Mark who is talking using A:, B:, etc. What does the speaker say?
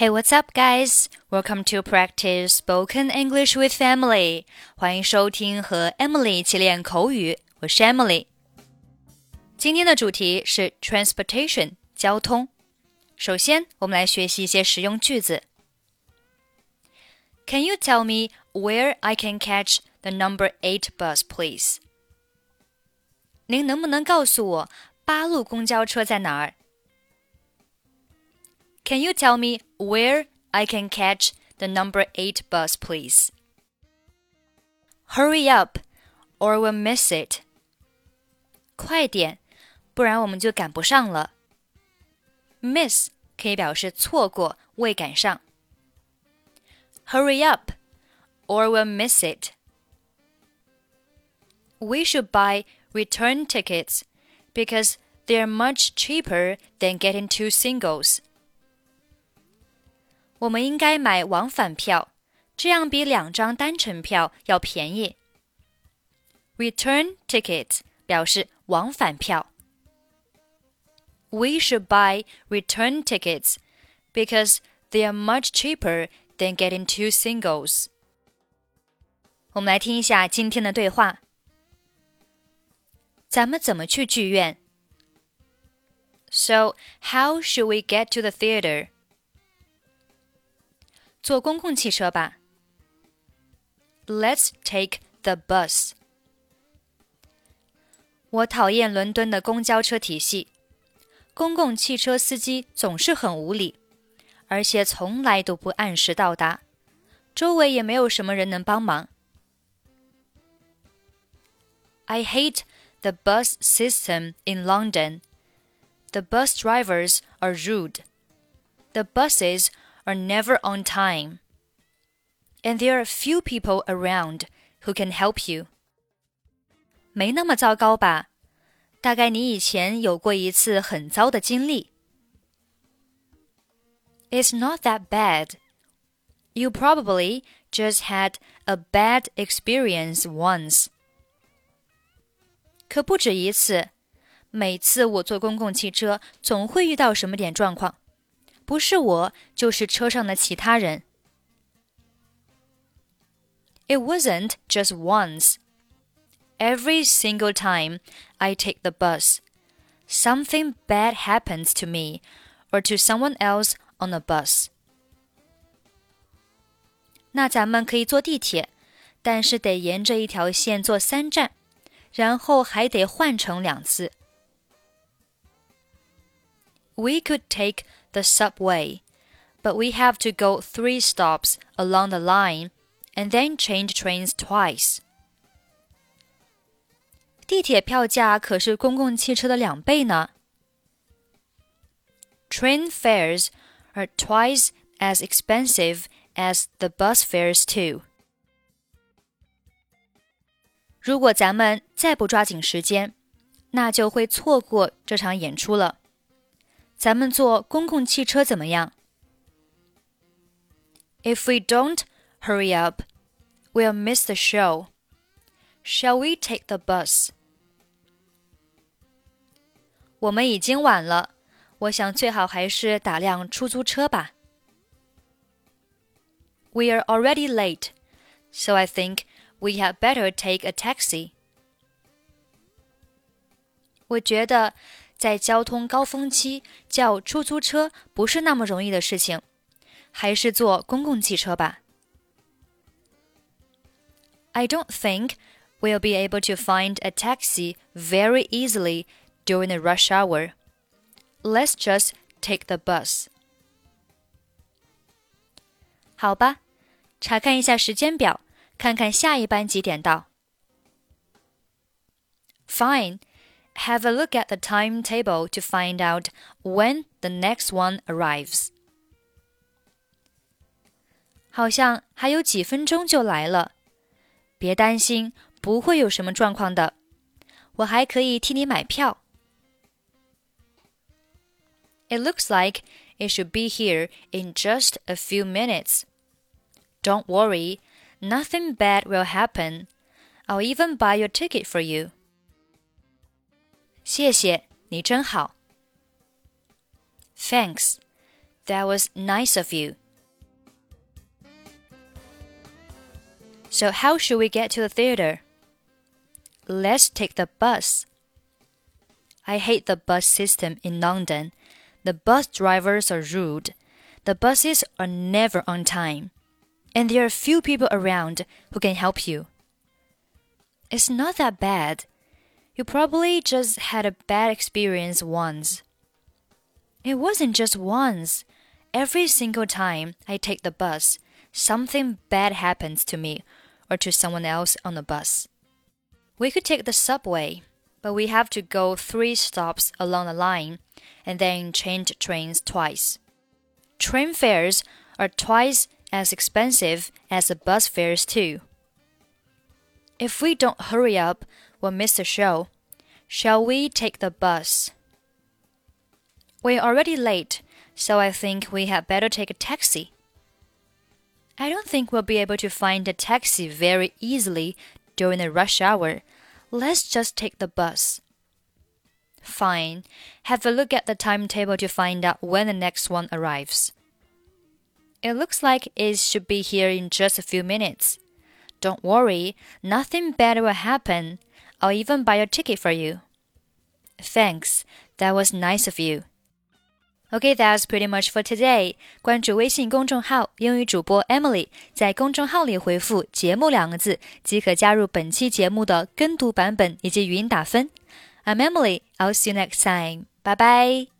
A: Hey, what's up, guys? Welcome to practice spoken English with Emily. 欢迎收听和 Emily 一起练口语，我是 Emily。今天的主题是 transportation 交通。首先，我们来学习一些实用句子。Can you tell me where I can catch the number eight bus, please? 您能不能告诉我八路公交车在哪儿？Can you tell me where I can catch the number 8 bus, please? Hurry up, or we'll miss it. 快点，不然我们就赶不上了。Miss 可以表示错过、未赶上。Hurry up, or we'll miss it. We should buy return tickets because they're much cheaper than getting two singles. 我们应该买往返票，这样比两张单程票要便宜。Return ticket 表示往返票。We should buy return tickets because they are much cheaper than getting two singles. 我们来听一下今天的对话。咱们怎么去剧院？So, how should we get to the theater? 坐公共汽车吧。Let's take the bus. 我讨厌伦敦的公交车体系，公共汽车司机总是很无理，而且从来都不按时到达，周围也没有什么人能帮忙。I hate the bus system in London. The bus drivers are rude. The buses are never on time. And there are few people around who can help you. 没那么糟糕吧？大概你以前有过一次很糟的经历。It's not that bad. You probably just had a bad experience once. 可不止一次，每次我坐公共汽车，总会遇到什么点状况。 不是我，就是车上的其他人。It wasn't just once. Every single time I take the bus, something bad happens to me or to someone else on the bus. 那咱们可以坐地铁，但是得沿着一条线坐三站，然后还得换乘两次。We could take the subway, but we have to go three stops along the line and then change trains twice. 地铁票价可是公共汽车的两倍呢。Train fares are twice as expensive as the bus fares too. 如果咱们再不抓紧时间，那就会错过这场演出了。 咱们坐公共汽车怎么样？If we don't hurry up, we'll miss the show. Shall we take the bus? 我们已经晚了，我想最好还是打辆出租车吧。We are already late, so I think we had better take a taxi. 我觉得 在交通高峰期叫出租车不是那么容易的事情，还是坐公共汽车吧。I don't think we'll be able to find a taxi very easily during the rush hour. Let's just take the bus. 好吧，查看一下时间表，看看下一班几点到。Fine have a look at the timetable to find out when the next one arrives. 好像还有几分钟就来了，别担心，不会有什么状况的。我还可以替你买票。It looks like it should be here in just a few minutes. Don't worry, nothing bad will happen. I'll even buy your ticket for you. 谢谢，你真好。Thanks. That was nice of you. So, how should we get to the theater? Let's take the bus. I hate the bus system in London. The bus drivers are rude. The buses are never on time. And there are few people around who can help you. It's not that bad. you probably just had a bad experience once. It wasn't just once. Every single time I take the bus, something bad happens to me or to someone else on the bus. We could take the subway, but we have to go three stops along the line and then change trains twice. Train fares are twice as expensive as the bus fares, too. If we don't hurry up, we'll miss the show. Shall we take the bus? We're already late, so I think we had better take a taxi. I don't think we'll be able to find a taxi very easily during the rush hour. Let's just take the bus. Fine. Have a look at the timetable to find out when the next one arrives. It looks like it should be here in just a few minutes. Don't worry, nothing bad will happen. I'll even buy a ticket for you. Thanks, that was nice of you. Okay, that's pretty much for today. 关注微信公众号“英语主播 Emily”，在公众号里回复“节目”两个字，即可加入本期节目的跟读版本以及语音打分。I'm Emily. I'll see you next time. Bye bye.